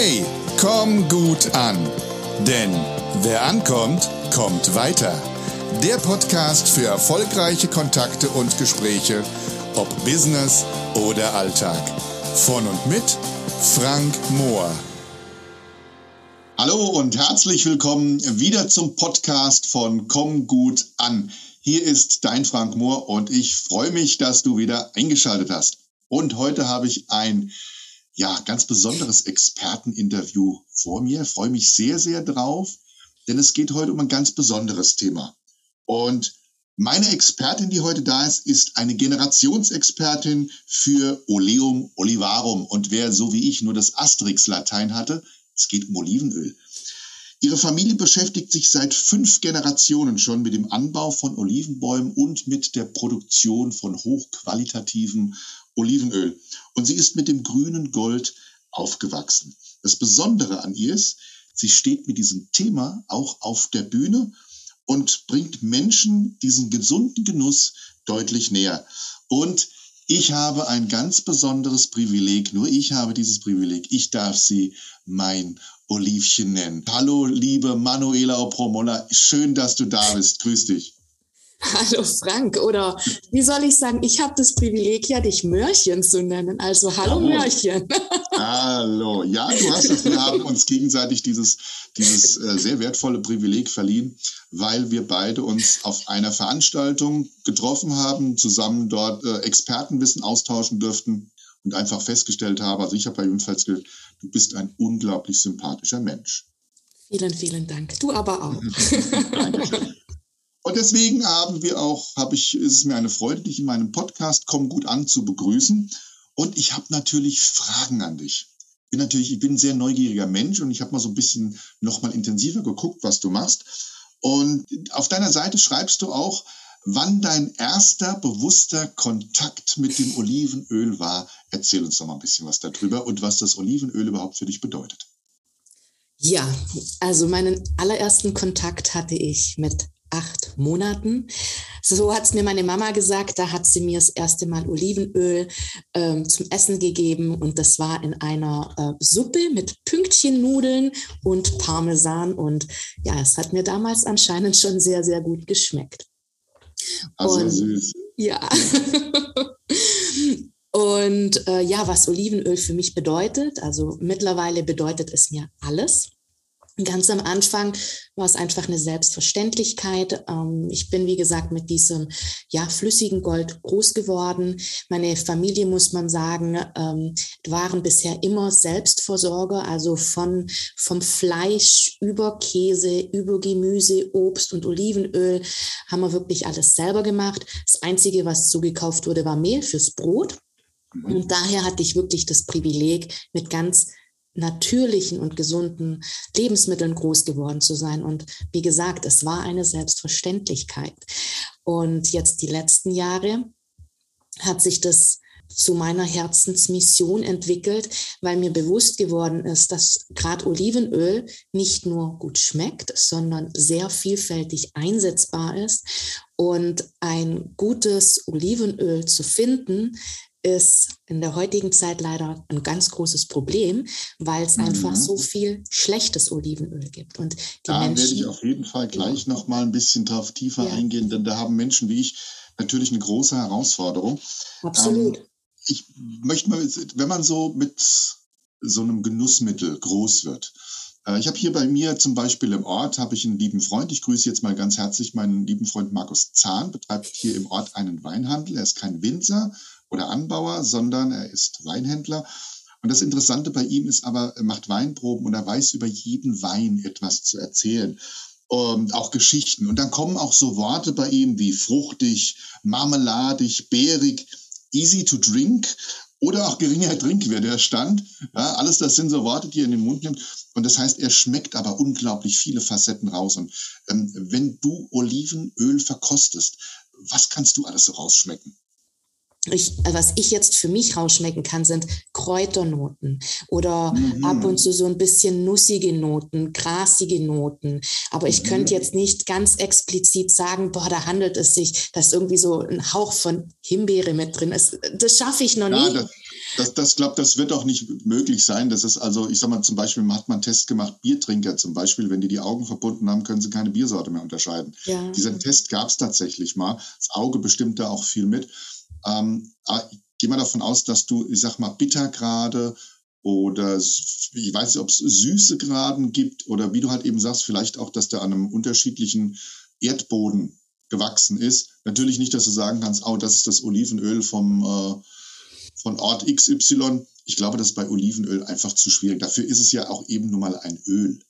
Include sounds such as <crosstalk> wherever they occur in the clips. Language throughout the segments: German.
Hey, komm gut an. Denn wer ankommt, kommt weiter. Der Podcast für erfolgreiche Kontakte und Gespräche, ob Business oder Alltag. Von und mit Frank Mohr. Hallo und herzlich willkommen wieder zum Podcast von Komm gut an. Hier ist dein Frank Mohr und ich freue mich, dass du wieder eingeschaltet hast. Und heute habe ich ein ja, ganz besonderes Experteninterview vor mir. Freue mich sehr, sehr drauf, denn es geht heute um ein ganz besonderes Thema. Und meine Expertin, die heute da ist, ist eine Generationsexpertin für Oleum Olivarum. Und wer so wie ich nur das Asterix-Latein hatte, es geht um Olivenöl. Ihre Familie beschäftigt sich seit fünf Generationen schon mit dem Anbau von Olivenbäumen und mit der Produktion von hochqualitativem Olivenöl. Und sie ist mit dem grünen Gold aufgewachsen. Das Besondere an ihr ist, sie steht mit diesem Thema auch auf der Bühne und bringt Menschen diesen gesunden Genuss deutlich näher. Und ich habe ein ganz besonderes Privileg, nur ich habe dieses Privileg. Ich darf sie mein Olivchen nennen. Hallo, liebe Manuela Opromola, schön, dass du da bist. Grüß dich. <laughs> Hallo Frank, oder wie soll ich sagen, ich habe das Privileg, ja dich Mörchen zu nennen. Also hallo oh. Mörchen. <laughs> Hallo, ja, du hast es, wir haben uns gegenseitig dieses, dieses äh, sehr wertvolle Privileg verliehen, weil wir beide uns auf einer Veranstaltung getroffen haben, zusammen dort äh, Expertenwissen austauschen dürften und einfach festgestellt habe, also ich habe bei jedenfalls du bist ein unglaublich sympathischer Mensch. Vielen, vielen Dank. Du aber auch. <laughs> Und deswegen haben wir auch, habe ich, ist es mir eine Freude, dich in meinem Podcast Komm gut an zu begrüßen. Und ich habe natürlich Fragen an dich. Bin natürlich, ich bin ein sehr neugieriger Mensch und ich habe mal so ein bisschen noch mal intensiver geguckt, was du machst. Und auf deiner Seite schreibst du auch, wann dein erster bewusster Kontakt mit dem Olivenöl war. Erzähl uns doch mal ein bisschen was darüber und was das Olivenöl überhaupt für dich bedeutet. Ja, also meinen allerersten Kontakt hatte ich mit acht Monaten. So hat es mir meine Mama gesagt. Da hat sie mir das erste Mal Olivenöl ähm, zum Essen gegeben und das war in einer äh, Suppe mit Pünktchennudeln und Parmesan. Und ja, es hat mir damals anscheinend schon sehr, sehr gut geschmeckt. Also und, süß. Ja. <laughs> und äh, ja, was Olivenöl für mich bedeutet, also mittlerweile bedeutet es mir alles. Ganz am Anfang war es einfach eine Selbstverständlichkeit. Ähm, ich bin, wie gesagt, mit diesem ja, flüssigen Gold groß geworden. Meine Familie, muss man sagen, ähm, waren bisher immer Selbstversorger, also von, vom Fleisch über Käse, über Gemüse, Obst und Olivenöl haben wir wirklich alles selber gemacht. Das Einzige, was zugekauft wurde, war Mehl fürs Brot. Mhm. Und daher hatte ich wirklich das Privileg, mit ganz natürlichen und gesunden Lebensmitteln groß geworden zu sein. Und wie gesagt, es war eine Selbstverständlichkeit. Und jetzt die letzten Jahre hat sich das zu meiner Herzensmission entwickelt, weil mir bewusst geworden ist, dass gerade Olivenöl nicht nur gut schmeckt, sondern sehr vielfältig einsetzbar ist. Und ein gutes Olivenöl zu finden, ist in der heutigen Zeit leider ein ganz großes Problem, weil es mhm. einfach so viel schlechtes Olivenöl gibt. Und die da Menschen, werde ich auf jeden Fall gleich ja. noch mal ein bisschen drauf tiefer ja. eingehen, denn da haben Menschen wie ich natürlich eine große Herausforderung. Absolut. Ähm, ich möchte mal, wenn man so mit so einem Genussmittel groß wird, äh, ich habe hier bei mir zum Beispiel im Ort, habe ich einen lieben Freund, ich grüße jetzt mal ganz herzlich meinen lieben Freund Markus Zahn, betreibt hier im Ort einen Weinhandel. Er ist kein Winzer, oder Anbauer, sondern er ist Weinhändler. Und das Interessante bei ihm ist aber, er macht Weinproben und er weiß über jeden Wein etwas zu erzählen. Und auch Geschichten. Und dann kommen auch so Worte bei ihm wie fruchtig, marmeladig, beerig, easy to drink oder auch geringer Trinkwert, der Stand. Ja, alles das sind so Worte, die er in den Mund nimmt. Und das heißt, er schmeckt aber unglaublich viele Facetten raus. Und ähm, wenn du Olivenöl verkostest, was kannst du alles so rausschmecken? Ich, was ich jetzt für mich rausschmecken kann, sind Kräuternoten oder mhm. ab und zu so ein bisschen nussige Noten, grasige Noten. Aber ich mhm. könnte jetzt nicht ganz explizit sagen, boah, da handelt es sich, dass irgendwie so ein Hauch von Himbeere mit drin ist. Das schaffe ich noch ja, nie. Das, das, das glaube das wird auch nicht möglich sein. Das ist also, ich sag mal, zum Beispiel hat man einen Test gemacht, Biertrinker zum Beispiel, wenn die die Augen verbunden haben, können sie keine Biersorte mehr unterscheiden. Ja. Diesen Test gab es tatsächlich mal. Das Auge bestimmt da auch viel mit. Ähm, ich gehe mal davon aus, dass du, ich sag mal, Bittergrade oder ich weiß nicht, ob es süße Graden gibt oder wie du halt eben sagst, vielleicht auch, dass der an einem unterschiedlichen Erdboden gewachsen ist. Natürlich nicht, dass du sagen kannst, oh, das ist das Olivenöl vom, äh, von Ort XY. Ich glaube, das ist bei Olivenöl einfach zu schwierig. Dafür ist es ja auch eben nur mal ein Öl.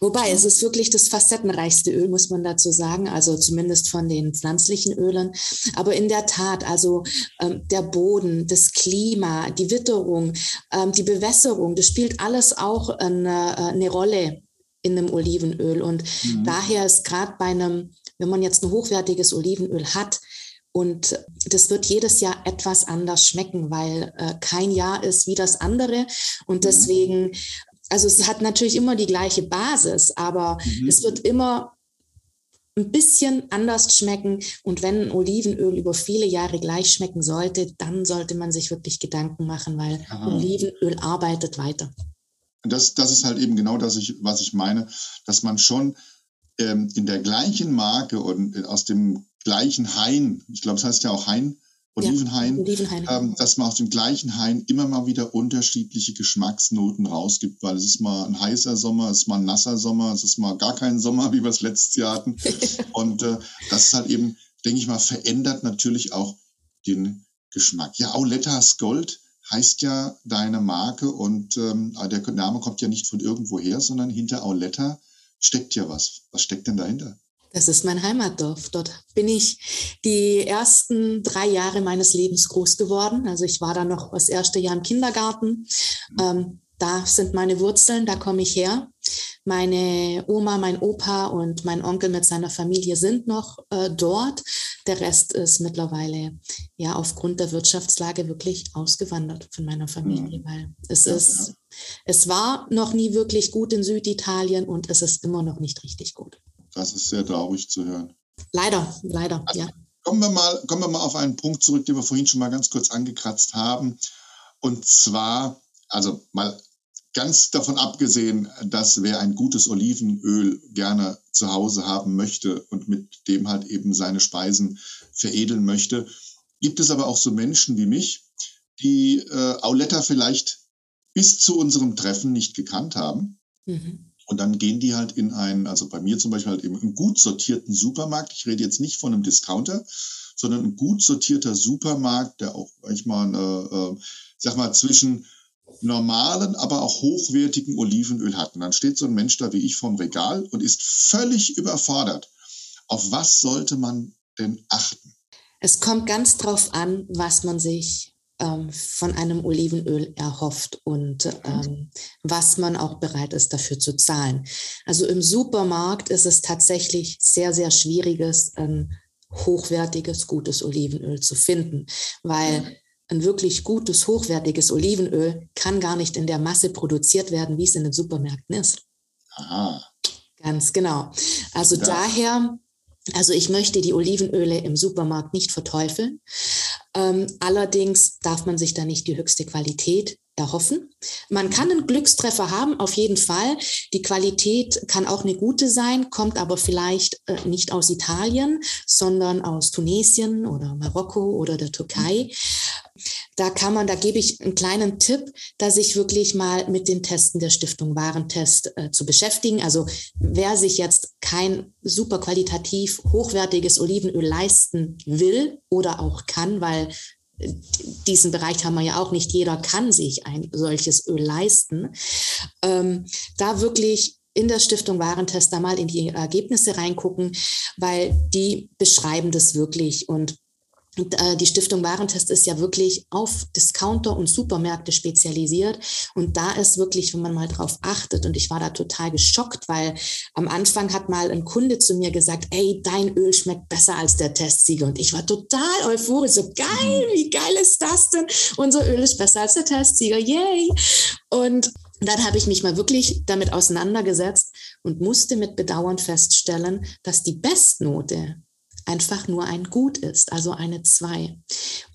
Wobei, es ist wirklich das facettenreichste Öl, muss man dazu sagen, also zumindest von den pflanzlichen Ölen. Aber in der Tat, also ähm, der Boden, das Klima, die Witterung, ähm, die Bewässerung, das spielt alles auch eine, äh, eine Rolle in einem Olivenöl. Und mhm. daher ist gerade bei einem, wenn man jetzt ein hochwertiges Olivenöl hat, und das wird jedes Jahr etwas anders schmecken, weil äh, kein Jahr ist wie das andere. Und mhm. deswegen also es hat natürlich immer die gleiche Basis, aber mhm. es wird immer ein bisschen anders schmecken. Und wenn Olivenöl über viele Jahre gleich schmecken sollte, dann sollte man sich wirklich Gedanken machen, weil Aha. Olivenöl arbeitet weiter. Das, das ist halt eben genau das, was ich meine, dass man schon ähm, in der gleichen Marke und aus dem gleichen Hain, ich glaube, es heißt ja auch Hain, Olivenhain, ja. Ähm, dass man aus dem gleichen Hain immer mal wieder unterschiedliche Geschmacksnoten rausgibt, weil es ist mal ein heißer Sommer, es ist mal ein nasser Sommer, es ist mal gar kein Sommer, <laughs> wie wir es letztes Jahr hatten. <laughs> Und äh, das ist halt eben, denke ich mal, verändert natürlich auch den Geschmack. Ja, Aulettas Gold heißt ja deine Marke und ähm, der Name kommt ja nicht von irgendwo her, sondern hinter Auletta steckt ja was. Was steckt denn dahinter? Das ist mein Heimatdorf. Dort bin ich die ersten drei Jahre meines Lebens groß geworden. Also ich war da noch das erste Jahr im Kindergarten. Ähm, da sind meine Wurzeln, da komme ich her. Meine Oma, mein Opa und mein Onkel mit seiner Familie sind noch äh, dort. Der Rest ist mittlerweile ja aufgrund der Wirtschaftslage wirklich ausgewandert von meiner Familie, mhm. weil es ist, es war noch nie wirklich gut in Süditalien und es ist immer noch nicht richtig gut. Das ist sehr traurig zu hören. Leider, leider, also, ja. Kommen wir, mal, kommen wir mal auf einen Punkt zurück, den wir vorhin schon mal ganz kurz angekratzt haben. Und zwar, also mal ganz davon abgesehen, dass wer ein gutes Olivenöl gerne zu Hause haben möchte und mit dem halt eben seine Speisen veredeln möchte, gibt es aber auch so Menschen wie mich, die äh, Auletta vielleicht bis zu unserem Treffen nicht gekannt haben. Mhm. Und dann gehen die halt in einen, also bei mir zum Beispiel halt eben einen gut sortierten Supermarkt. Ich rede jetzt nicht von einem Discounter, sondern ein gut sortierter Supermarkt, der auch manchmal, äh, äh, sag mal, zwischen normalen, aber auch hochwertigen Olivenöl hat. Und dann steht so ein Mensch da wie ich vorm Regal und ist völlig überfordert. Auf was sollte man denn achten? Es kommt ganz drauf an, was man sich ähm, von einem Olivenöl erhofft und ähm, was man auch bereit ist dafür zu zahlen. Also im Supermarkt ist es tatsächlich sehr, sehr schwieriges, ein hochwertiges, gutes Olivenöl zu finden, weil ein wirklich gutes, hochwertiges Olivenöl kann gar nicht in der Masse produziert werden, wie es in den Supermärkten ist. Aha. Ganz genau. Also ja. daher also ich möchte die Olivenöle im Supermarkt nicht verteufeln. Ähm, allerdings darf man sich da nicht die höchste Qualität erhoffen. Man kann einen Glückstreffer haben, auf jeden Fall. Die Qualität kann auch eine gute sein, kommt aber vielleicht äh, nicht aus Italien, sondern aus Tunesien oder Marokko oder der Türkei. Da kann man, da gebe ich einen kleinen Tipp, da sich wirklich mal mit den Testen der Stiftung Warentest äh, zu beschäftigen. Also wer sich jetzt kein super qualitativ hochwertiges Olivenöl leisten will oder auch kann, weil diesen Bereich haben wir ja auch nicht. Jeder kann sich ein solches Öl leisten. Ähm, da wirklich in der Stiftung Warentest da mal in die Ergebnisse reingucken, weil die beschreiben das wirklich und die Stiftung Warentest ist ja wirklich auf Discounter und Supermärkte spezialisiert. Und da ist wirklich, wenn man mal drauf achtet, und ich war da total geschockt, weil am Anfang hat mal ein Kunde zu mir gesagt, ey, dein Öl schmeckt besser als der Testsieger. Und ich war total euphorisch, so geil, wie geil ist das denn? Unser Öl ist besser als der Testsieger, yay! Und dann habe ich mich mal wirklich damit auseinandergesetzt und musste mit Bedauern feststellen, dass die Bestnote einfach nur ein Gut ist, also eine 2.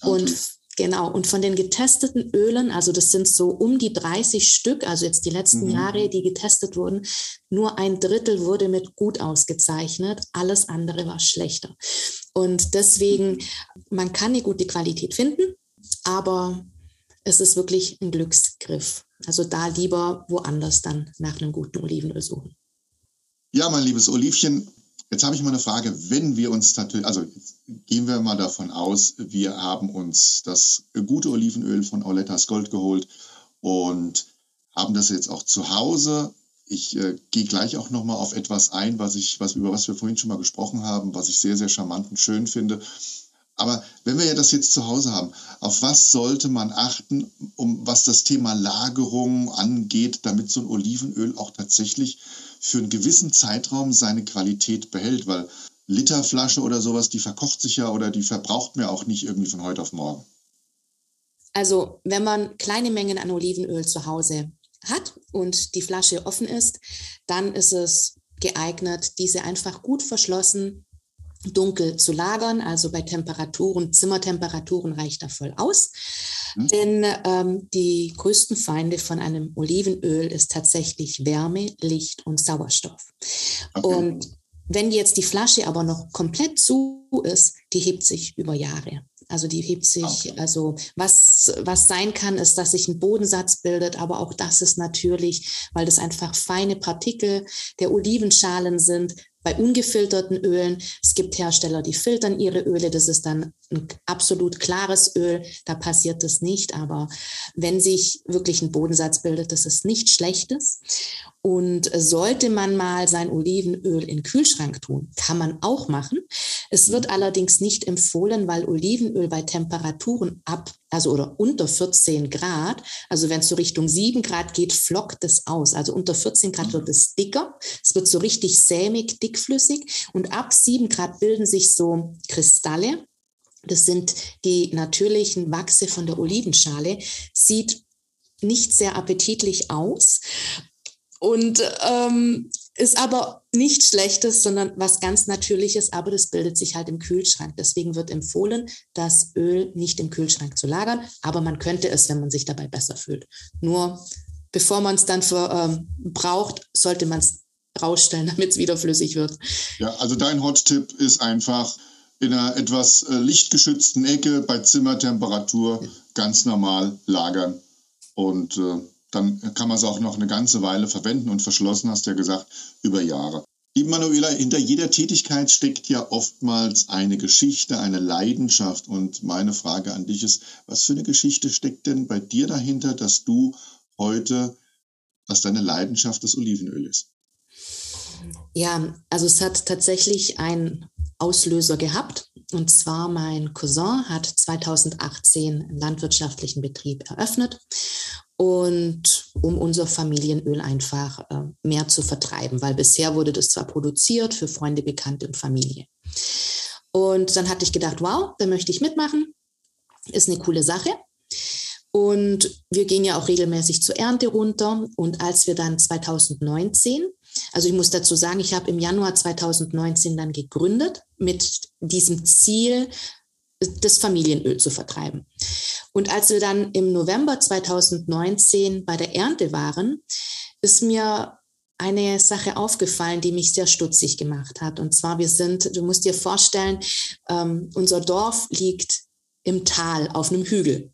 Okay. Und Genau, und von den getesteten Ölen, also das sind so um die 30 Stück, also jetzt die letzten mhm. Jahre, die getestet wurden, nur ein Drittel wurde mit gut ausgezeichnet, alles andere war schlechter. Und deswegen, man kann eine gute Qualität finden, aber es ist wirklich ein Glücksgriff. Also da lieber woanders dann nach einem guten Olivenöl suchen. Ja, mein liebes Olivchen, Jetzt habe ich mal eine Frage, wenn wir uns natürlich, also gehen wir mal davon aus, wir haben uns das gute Olivenöl von Aulettas Gold geholt und haben das jetzt auch zu Hause. Ich äh, gehe gleich auch nochmal auf etwas ein, was ich, was, über was wir vorhin schon mal gesprochen haben, was ich sehr, sehr charmant und schön finde. Aber wenn wir ja das jetzt zu Hause haben, auf was sollte man achten, um was das Thema Lagerung angeht, damit so ein Olivenöl auch tatsächlich für einen gewissen Zeitraum seine Qualität behält, weil Literflasche oder sowas, die verkocht sich ja oder die verbraucht mir auch nicht irgendwie von heute auf morgen. Also wenn man kleine Mengen an Olivenöl zu Hause hat und die Flasche offen ist, dann ist es geeignet, diese einfach gut verschlossen dunkel zu lagern. Also bei Temperaturen, Zimmertemperaturen reicht da voll aus. Mhm. Denn ähm, die größten Feinde von einem Olivenöl ist tatsächlich Wärme, Licht und Sauerstoff. Okay. Und wenn jetzt die Flasche aber noch komplett zu ist, die hebt sich über Jahre. Also die hebt sich, okay. also was, was sein kann, ist, dass sich ein Bodensatz bildet, aber auch das ist natürlich, weil das einfach feine Partikel der Olivenschalen sind, bei ungefilterten Ölen. Es gibt Hersteller, die filtern ihre Öle. Das ist dann ein absolut klares Öl. Da passiert das nicht. Aber wenn sich wirklich ein Bodensatz bildet, das ist nichts Schlechtes. Und sollte man mal sein Olivenöl in den Kühlschrank tun, kann man auch machen. Es wird allerdings nicht empfohlen, weil Olivenöl bei Temperaturen ab, also oder unter 14 Grad, also wenn es so Richtung 7 Grad geht, flockt es aus. Also unter 14 Grad wird es dicker. Es wird so richtig sämig, dickflüssig. Und ab 7 Grad bilden sich so Kristalle. Das sind die natürlichen Wachse von der Olivenschale. Sieht nicht sehr appetitlich aus und ähm, ist aber nichts Schlechtes, sondern was ganz Natürliches, aber das bildet sich halt im Kühlschrank. Deswegen wird empfohlen, das Öl nicht im Kühlschrank zu lagern, aber man könnte es, wenn man sich dabei besser fühlt. Nur bevor man es dann für, ähm, braucht, sollte man es rausstellen, <laughs> damit es wieder flüssig wird. Ja, also dein Hot-Tipp ist einfach in einer etwas äh, lichtgeschützten Ecke bei Zimmertemperatur ganz normal lagern und äh, dann kann man es auch noch eine ganze Weile verwenden und verschlossen, hast du ja gesagt, über Jahre. Liebe Manuela, hinter jeder Tätigkeit steckt ja oftmals eine Geschichte, eine Leidenschaft. Und meine Frage an dich ist, was für eine Geschichte steckt denn bei dir dahinter, dass du heute, dass deine Leidenschaft das Olivenöl ist? Ja, also es hat tatsächlich einen Auslöser gehabt. Und zwar mein Cousin hat 2018 einen landwirtschaftlichen Betrieb eröffnet und um unser Familienöl einfach äh, mehr zu vertreiben, weil bisher wurde das zwar produziert für Freunde, Bekannte und Familie. Und dann hatte ich gedacht, wow, da möchte ich mitmachen, ist eine coole Sache. Und wir gehen ja auch regelmäßig zur Ernte runter. Und als wir dann 2019, also ich muss dazu sagen, ich habe im Januar 2019 dann gegründet mit diesem Ziel, das Familienöl zu vertreiben. Und als wir dann im November 2019 bei der Ernte waren, ist mir eine Sache aufgefallen, die mich sehr stutzig gemacht hat. Und zwar, wir sind, du musst dir vorstellen, ähm, unser Dorf liegt im Tal auf einem Hügel.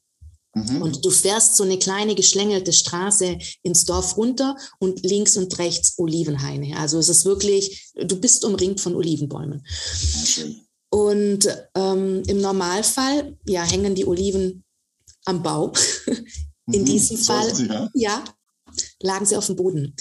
Mhm. Und du fährst so eine kleine geschlängelte Straße ins Dorf runter und links und rechts Olivenhaine. Also es ist wirklich, du bist umringt von Olivenbäumen. Okay. Und ähm, im Normalfall ja, hängen die Oliven am Baum. <laughs> In mhm, diesem Fall ja. ja, lagen sie auf dem Boden.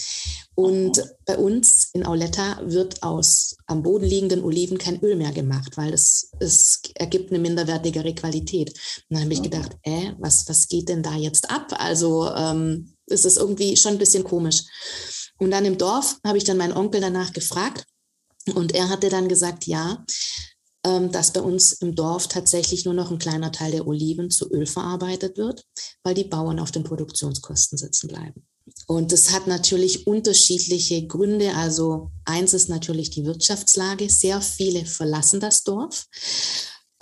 Und bei uns in Auletta wird aus am Boden liegenden Oliven kein Öl mehr gemacht, weil es, es ergibt eine minderwertigere Qualität. Und dann habe ich gedacht, äh, was, was geht denn da jetzt ab? Also ähm, ist es irgendwie schon ein bisschen komisch. Und dann im Dorf habe ich dann meinen Onkel danach gefragt und er hatte dann gesagt, ja, dass bei uns im Dorf tatsächlich nur noch ein kleiner Teil der Oliven zu Öl verarbeitet wird, weil die Bauern auf den Produktionskosten sitzen bleiben. Und das hat natürlich unterschiedliche Gründe. Also eins ist natürlich die Wirtschaftslage. Sehr viele verlassen das Dorf.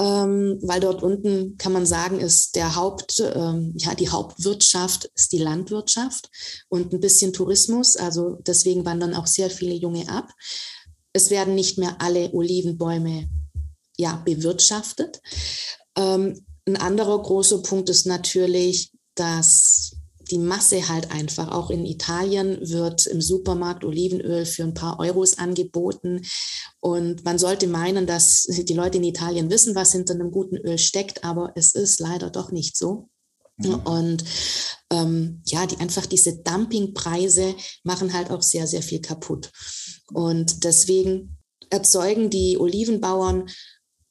Ähm, weil dort unten kann man sagen, ist der Haupt, ähm, ja, die Hauptwirtschaft ist die Landwirtschaft und ein bisschen Tourismus. Also deswegen wandern auch sehr viele Junge ab. Es werden nicht mehr alle Olivenbäume ja, bewirtschaftet. Ähm, ein anderer großer Punkt ist natürlich, dass die Masse halt einfach. Auch in Italien wird im Supermarkt Olivenöl für ein paar Euros angeboten. Und man sollte meinen, dass <laughs> die Leute in Italien wissen, was hinter einem guten Öl steckt, aber es ist leider doch nicht so. Mhm. Und ähm, ja, die einfach diese Dumpingpreise machen halt auch sehr, sehr viel kaputt. Und deswegen erzeugen die Olivenbauern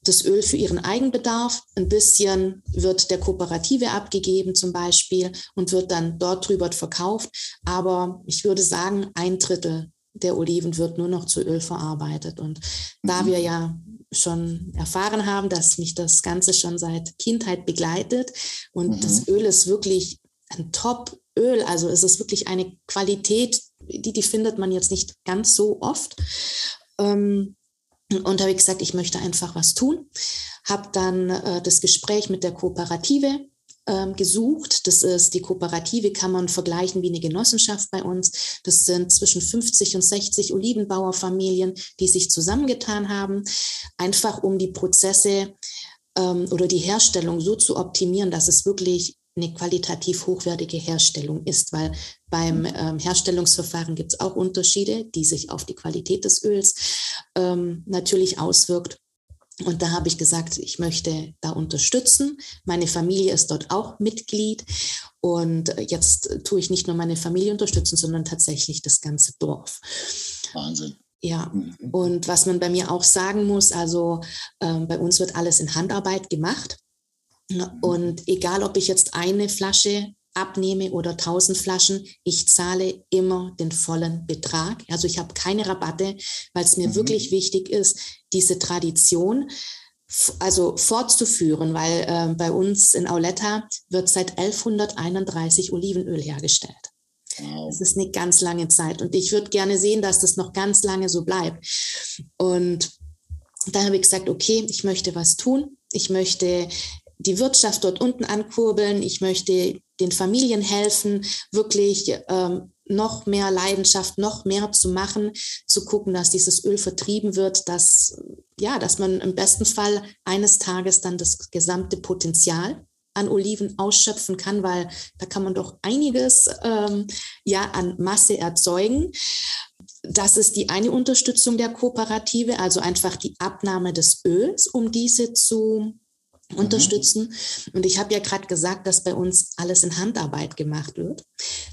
das Öl für ihren Eigenbedarf. Ein bisschen wird der Kooperative abgegeben zum Beispiel und wird dann dort drüber verkauft. Aber ich würde sagen, ein Drittel der Oliven wird nur noch zu Öl verarbeitet. Und da mhm. wir ja schon erfahren haben, dass mich das Ganze schon seit Kindheit begleitet und mhm. das Öl ist wirklich ein Top-Öl, also es ist wirklich eine Qualität, die, die findet man jetzt nicht ganz so oft. Ähm, und habe ich gesagt, ich möchte einfach was tun. Habe dann äh, das Gespräch mit der Kooperative ähm, gesucht. Das ist die Kooperative, kann man vergleichen wie eine Genossenschaft bei uns. Das sind zwischen 50 und 60 Olivenbauerfamilien, die sich zusammengetan haben, einfach um die Prozesse ähm, oder die Herstellung so zu optimieren, dass es wirklich eine qualitativ hochwertige Herstellung ist, weil beim mhm. ähm, Herstellungsverfahren gibt es auch Unterschiede, die sich auf die Qualität des Öls ähm, natürlich auswirkt. Und da habe ich gesagt, ich möchte da unterstützen. Meine Familie ist dort auch Mitglied. Und jetzt tue ich nicht nur meine Familie unterstützen, sondern tatsächlich das ganze Dorf. Wahnsinn. Ja, mhm. und was man bei mir auch sagen muss, also ähm, bei uns wird alles in Handarbeit gemacht. Und egal, ob ich jetzt eine Flasche abnehme oder 1000 Flaschen, ich zahle immer den vollen Betrag. Also ich habe keine Rabatte, weil es mir mhm. wirklich wichtig ist, diese Tradition also fortzuführen, weil äh, bei uns in Auletta wird seit 1131 Olivenöl hergestellt. Wow. Das ist eine ganz lange Zeit und ich würde gerne sehen, dass das noch ganz lange so bleibt. Und da habe ich gesagt, okay, ich möchte was tun. Ich möchte die Wirtschaft dort unten ankurbeln. Ich möchte den Familien helfen, wirklich ähm, noch mehr Leidenschaft, noch mehr zu machen, zu gucken, dass dieses Öl vertrieben wird, dass, ja, dass man im besten Fall eines Tages dann das gesamte Potenzial an Oliven ausschöpfen kann, weil da kann man doch einiges ähm, ja an Masse erzeugen. Das ist die eine Unterstützung der Kooperative, also einfach die Abnahme des Öls, um diese zu Mhm. unterstützen. Und ich habe ja gerade gesagt, dass bei uns alles in Handarbeit gemacht wird.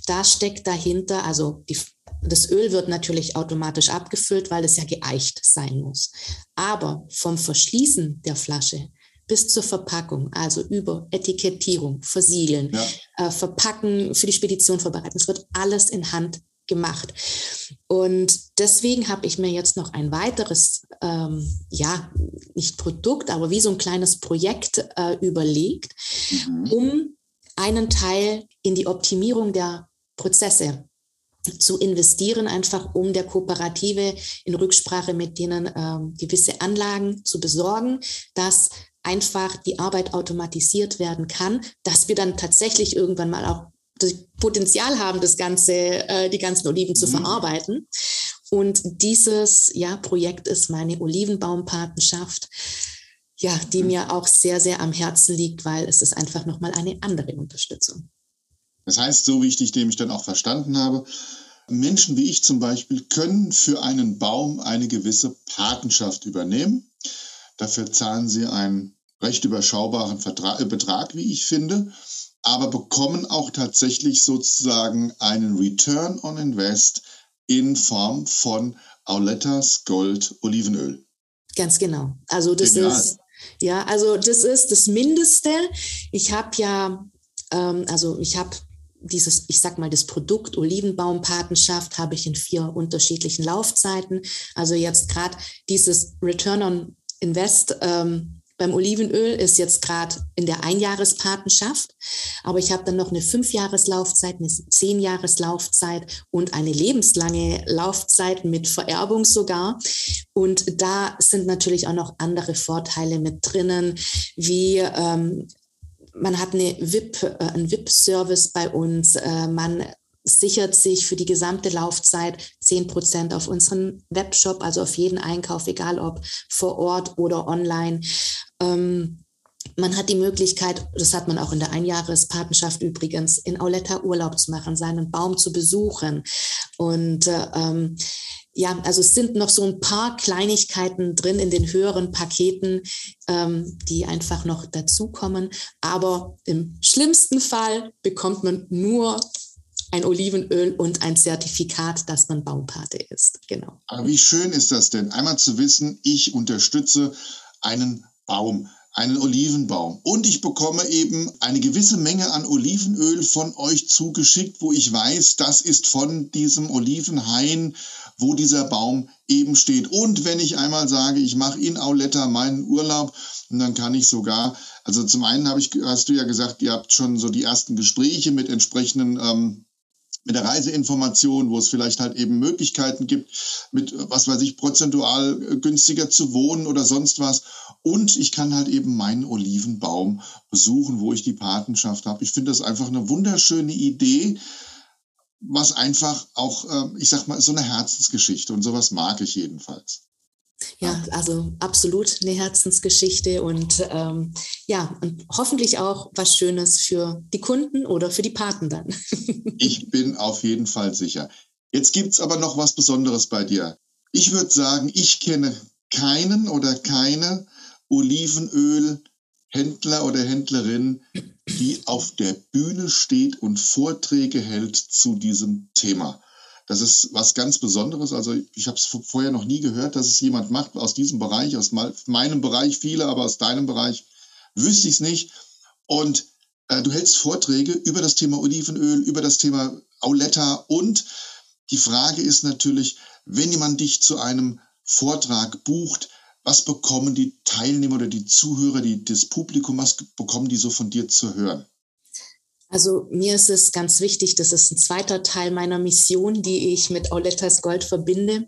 Da steckt dahinter, also die, das Öl wird natürlich automatisch abgefüllt, weil es ja geeicht sein muss. Aber vom Verschließen der Flasche bis zur Verpackung, also über Etikettierung, Versiegeln, ja. äh, Verpacken, für die Spedition vorbereiten, es wird alles in Hand gemacht. Und deswegen habe ich mir jetzt noch ein weiteres, ähm, ja, nicht Produkt, aber wie so ein kleines Projekt äh, überlegt, mhm. um einen Teil in die Optimierung der Prozesse zu investieren, einfach um der Kooperative in Rücksprache mit denen ähm, gewisse Anlagen zu besorgen, dass einfach die Arbeit automatisiert werden kann, dass wir dann tatsächlich irgendwann mal auch das Potenzial haben, das ganze, äh, die ganzen Oliven zu mhm. verarbeiten. Und dieses ja, Projekt ist meine Olivenbaumpatenschaft, ja, die mhm. mir auch sehr, sehr am Herzen liegt, weil es ist einfach nochmal eine andere Unterstützung. Das heißt, so wie ich dich nämlich dann auch verstanden habe, Menschen wie ich zum Beispiel können für einen Baum eine gewisse Patenschaft übernehmen. Dafür zahlen sie einen recht überschaubaren Vertrag, Betrag, wie ich finde aber bekommen auch tatsächlich sozusagen einen Return on Invest in Form von Aulettas Gold Olivenöl. Ganz genau. Also das Genial. ist ja, also das ist das Mindeste. Ich habe ja, ähm, also ich habe dieses, ich sag mal, das Produkt Olivenbaumpatenschaft habe ich in vier unterschiedlichen Laufzeiten. Also jetzt gerade dieses Return on Invest ähm, beim Olivenöl ist jetzt gerade in der Einjahrespatenschaft, aber ich habe dann noch eine Fünfjahreslaufzeit, eine Zehnjahreslaufzeit und eine lebenslange Laufzeit mit Vererbung sogar. Und da sind natürlich auch noch andere Vorteile mit drinnen, wie ähm, man hat eine VIP, äh, einen VIP-Service bei uns. Äh, man sichert sich für die gesamte Laufzeit 10 Prozent auf unseren Webshop, also auf jeden Einkauf, egal ob vor Ort oder online. Ähm, man hat die Möglichkeit, das hat man auch in der Einjahrespatenschaft übrigens, in Auletta Urlaub zu machen, seinen Baum zu besuchen. Und äh, ähm, ja, also es sind noch so ein paar Kleinigkeiten drin in den höheren Paketen, ähm, die einfach noch dazukommen. Aber im schlimmsten Fall bekommt man nur ein Olivenöl und ein Zertifikat, dass man Baumpate ist. Genau. Aber wie schön ist das denn? Einmal zu wissen, ich unterstütze einen Baum, einen Olivenbaum. Und ich bekomme eben eine gewisse Menge an Olivenöl von euch zugeschickt, wo ich weiß, das ist von diesem Olivenhain, wo dieser Baum eben steht. Und wenn ich einmal sage, ich mache in Auletta meinen Urlaub, dann kann ich sogar, also zum einen habe ich, hast du ja gesagt, ihr habt schon so die ersten Gespräche mit entsprechenden ähm, mit der Reiseinformation, wo es vielleicht halt eben Möglichkeiten gibt, mit, was weiß ich, prozentual äh, günstiger zu wohnen oder sonst was. Und ich kann halt eben meinen Olivenbaum besuchen, wo ich die Patenschaft habe. Ich finde das einfach eine wunderschöne Idee, was einfach auch, ähm, ich sag mal, so eine Herzensgeschichte und sowas mag ich jedenfalls. Ja, also absolut eine Herzensgeschichte und ähm, ja, und hoffentlich auch was Schönes für die Kunden oder für die Paten dann. <laughs> ich bin auf jeden Fall sicher. Jetzt gibt es aber noch was Besonderes bei dir. Ich würde sagen, ich kenne keinen oder keine Olivenölhändler oder Händlerin, die auf der Bühne steht und Vorträge hält zu diesem Thema. Das ist was ganz Besonderes. Also ich habe es vorher noch nie gehört, dass es jemand macht aus diesem Bereich, aus meinem Bereich viele, aber aus deinem Bereich wüsste ich es nicht. Und äh, du hältst Vorträge über das Thema Olivenöl, über das Thema Auletta und die Frage ist natürlich, wenn jemand dich zu einem Vortrag bucht, was bekommen die Teilnehmer oder die Zuhörer, die, das Publikum, was bekommen die so von dir zu hören? Also mir ist es ganz wichtig, das ist ein zweiter Teil meiner Mission, die ich mit Aulettas Gold verbinde.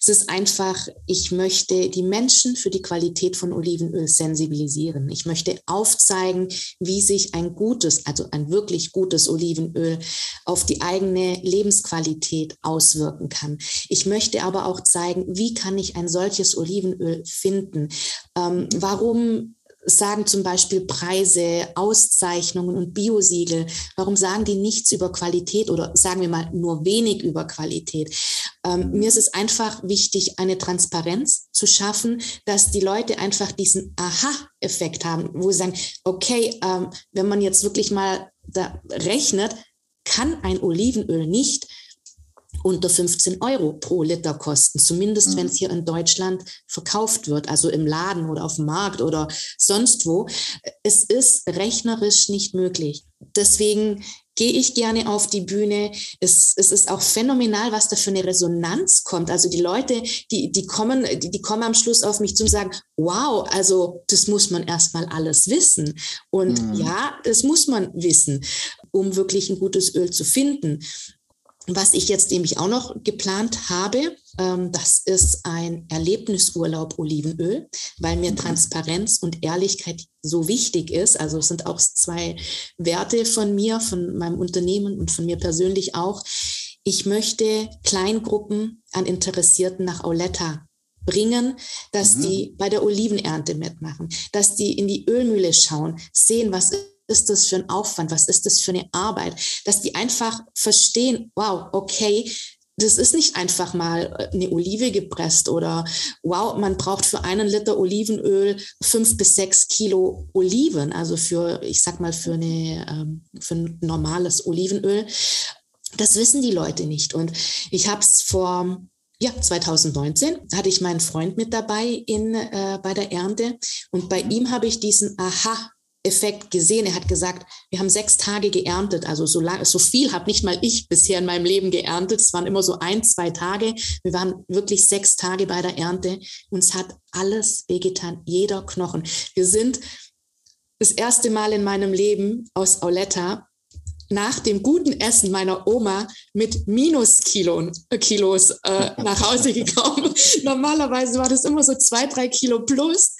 Es ist einfach, ich möchte die Menschen für die Qualität von Olivenöl sensibilisieren. Ich möchte aufzeigen, wie sich ein gutes, also ein wirklich gutes Olivenöl auf die eigene Lebensqualität auswirken kann. Ich möchte aber auch zeigen, wie kann ich ein solches Olivenöl finden? Ähm, warum sagen zum Beispiel Preise, Auszeichnungen und Biosiegel? Warum sagen die nichts über Qualität oder sagen wir mal nur wenig über Qualität? Ähm, mir ist es einfach wichtig, eine Transparenz zu schaffen, dass die Leute einfach diesen Aha-Effekt haben, wo sie sagen, okay, ähm, wenn man jetzt wirklich mal da rechnet, kann ein Olivenöl nicht unter 15 Euro pro Liter kosten, zumindest mhm. wenn es hier in Deutschland verkauft wird, also im Laden oder auf dem Markt oder sonst wo. Es ist rechnerisch nicht möglich. Deswegen gehe ich gerne auf die Bühne. Es, es ist auch phänomenal, was da für eine Resonanz kommt. Also die Leute, die, die, kommen, die, die kommen am Schluss auf mich zu und sagen, wow, also das muss man erstmal alles wissen. Und mhm. ja, das muss man wissen, um wirklich ein gutes Öl zu finden. Was ich jetzt nämlich auch noch geplant habe, ähm, das ist ein Erlebnisurlaub Olivenöl, weil mir. Transparenz und Ehrlichkeit so wichtig ist. Also es sind auch zwei Werte von mir, von meinem Unternehmen und von mir persönlich auch. Ich möchte Kleingruppen an Interessierten nach Auletta bringen, dass mhm. die bei der Olivenernte mitmachen, dass die in die Ölmühle schauen, sehen, was ist das für ein Aufwand? Was ist das für eine Arbeit? Dass die einfach verstehen, wow, okay, das ist nicht einfach mal äh, eine Olive gepresst oder wow, man braucht für einen Liter Olivenöl fünf bis sechs Kilo Oliven, also für, ich sag mal, für, eine, ähm, für ein normales Olivenöl. Das wissen die Leute nicht. Und ich habe es vor ja, 2019 hatte ich meinen Freund mit dabei in, äh, bei der Ernte und bei ihm habe ich diesen Aha Effekt gesehen. Er hat gesagt, wir haben sechs Tage geerntet. Also so, lang, so viel habe nicht mal ich bisher in meinem Leben geerntet. Es waren immer so ein, zwei Tage. Wir waren wirklich sechs Tage bei der Ernte. Uns hat alles wehgetan, jeder Knochen. Wir sind das erste Mal in meinem Leben aus Auletta nach dem guten Essen meiner Oma mit Minuskilos äh, Kilos, äh, <laughs> nach Hause gekommen. Normalerweise war das immer so zwei, drei Kilo plus,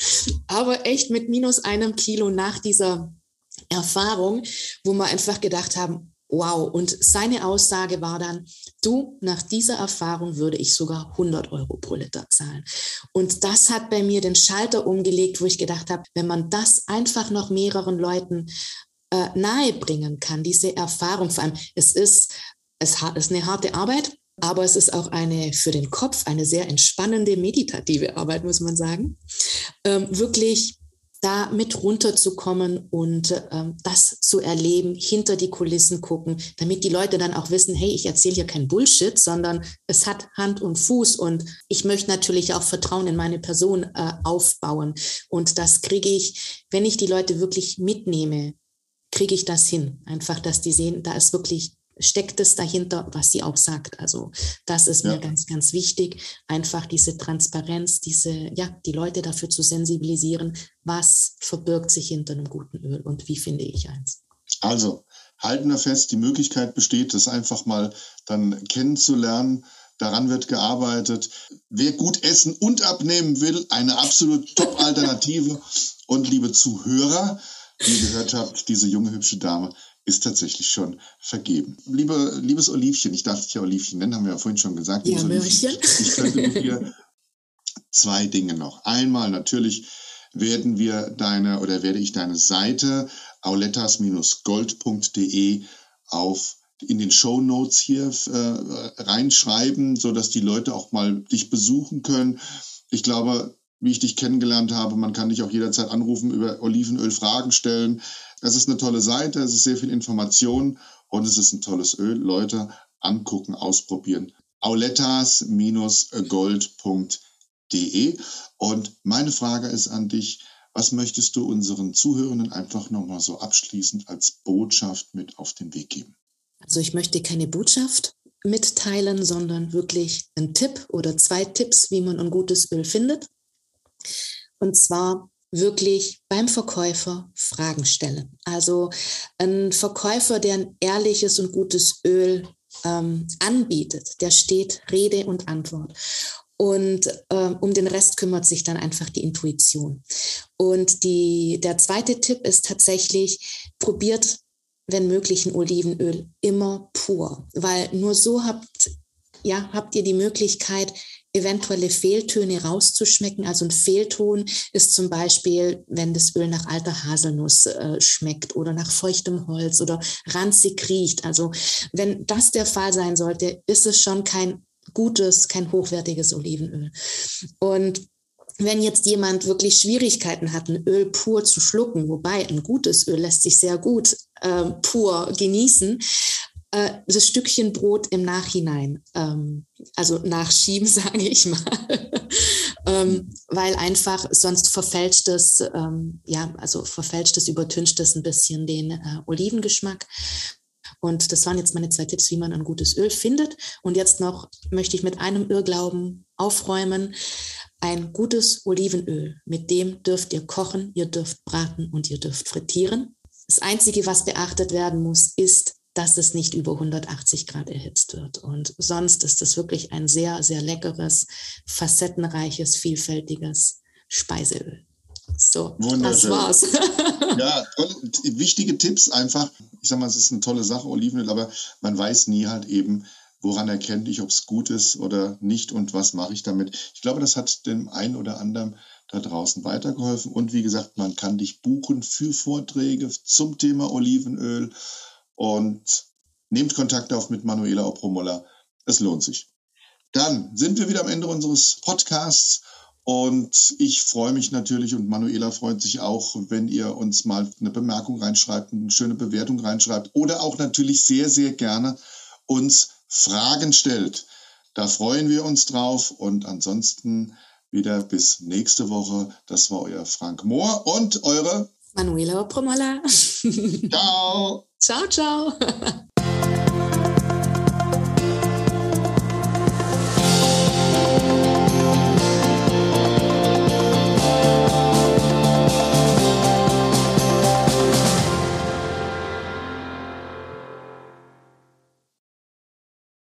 aber echt mit minus einem Kilo nach dieser Erfahrung, wo wir einfach gedacht haben, Wow. Und seine Aussage war dann, du, nach dieser Erfahrung würde ich sogar 100 Euro pro Liter zahlen. Und das hat bei mir den Schalter umgelegt, wo ich gedacht habe, wenn man das einfach noch mehreren Leuten äh, nahebringen kann, diese Erfahrung. Vor allem, es ist, es ist eine harte Arbeit, aber es ist auch eine für den Kopf eine sehr entspannende, meditative Arbeit, muss man sagen. Ähm, wirklich da mit runterzukommen und ähm, das zu erleben, hinter die Kulissen gucken, damit die Leute dann auch wissen, hey, ich erzähle hier kein Bullshit, sondern es hat Hand und Fuß und ich möchte natürlich auch Vertrauen in meine Person äh, aufbauen. Und das kriege ich, wenn ich die Leute wirklich mitnehme kriege ich das hin. Einfach, dass die sehen, da ist wirklich, steckt es dahinter, was sie auch sagt. Also das ist ja. mir ganz, ganz wichtig, einfach diese Transparenz, diese, ja, die Leute dafür zu sensibilisieren, was verbirgt sich hinter einem guten Öl und wie finde ich eins. Also, halten wir fest, die Möglichkeit besteht, das einfach mal dann kennenzulernen. Daran wird gearbeitet. Wer gut essen und abnehmen will, eine absolut Top-Alternative. Und liebe Zuhörer, wie ihr gehört habt, diese junge, hübsche Dame ist tatsächlich schon vergeben. Liebe, liebes Olivchen, ich darf dich ja Olivchen nennen, haben wir ja vorhin schon gesagt. Ja, Olivchen. Ich könnte mit dir zwei Dinge noch. Einmal natürlich werden wir deine oder werde ich deine Seite aulettas-gold.de auf in den Show Notes hier äh, reinschreiben, so dass die Leute auch mal dich besuchen können. Ich glaube, wie ich dich kennengelernt habe. Man kann dich auch jederzeit anrufen, über Olivenöl Fragen stellen. Es ist eine tolle Seite, es ist sehr viel Information und es ist ein tolles Öl. Leute, angucken, ausprobieren. aulettas-gold.de Und meine Frage ist an dich, was möchtest du unseren Zuhörenden einfach nochmal so abschließend als Botschaft mit auf den Weg geben? Also ich möchte keine Botschaft mitteilen, sondern wirklich einen Tipp oder zwei Tipps, wie man ein gutes Öl findet. Und zwar wirklich beim Verkäufer Fragen stellen. Also ein Verkäufer, der ein ehrliches und gutes Öl ähm, anbietet, der steht Rede und Antwort. Und ähm, um den Rest kümmert sich dann einfach die Intuition. Und die, der zweite Tipp ist tatsächlich, probiert, wenn möglich, ein Olivenöl immer pur, weil nur so habt, ja, habt ihr die Möglichkeit, eventuelle Fehltöne rauszuschmecken. Also ein Fehlton ist zum Beispiel, wenn das Öl nach alter Haselnuss äh, schmeckt oder nach feuchtem Holz oder ranzig riecht. Also wenn das der Fall sein sollte, ist es schon kein gutes, kein hochwertiges Olivenöl. Und wenn jetzt jemand wirklich Schwierigkeiten hat, ein Öl pur zu schlucken, wobei ein gutes Öl lässt sich sehr gut äh, pur genießen, das Stückchen Brot im Nachhinein, ähm, also nachschieben, <laughs> sage ich mal, ähm, weil einfach sonst verfälscht es, ähm, ja, also verfälscht es, übertüncht es ein bisschen den äh, Olivengeschmack. Und das waren jetzt meine zwei Tipps, wie man ein gutes Öl findet. Und jetzt noch möchte ich mit einem Irrglauben aufräumen. Ein gutes Olivenöl, mit dem dürft ihr kochen, ihr dürft braten und ihr dürft frittieren. Das Einzige, was beachtet werden muss, ist dass es nicht über 180 Grad erhitzt wird. Und sonst ist es wirklich ein sehr, sehr leckeres, facettenreiches, vielfältiges Speiseöl. So, das war's. <laughs> ja, tolle, wichtige Tipps einfach. Ich sag mal, es ist eine tolle Sache, Olivenöl, aber man weiß nie halt eben, woran erkenne ich, ob es gut ist oder nicht und was mache ich damit. Ich glaube, das hat dem einen oder anderen da draußen weitergeholfen. Und wie gesagt, man kann dich buchen für Vorträge zum Thema Olivenöl und nehmt Kontakt auf mit Manuela Opromolla. Es lohnt sich. Dann sind wir wieder am Ende unseres Podcasts und ich freue mich natürlich und Manuela freut sich auch, wenn ihr uns mal eine Bemerkung reinschreibt, eine schöne Bewertung reinschreibt oder auch natürlich sehr, sehr gerne uns Fragen stellt. Da freuen wir uns drauf und ansonsten wieder bis nächste Woche. Das war euer Frank Mohr und eure Manuela Promola. <laughs> ciao. Ciao, ciao.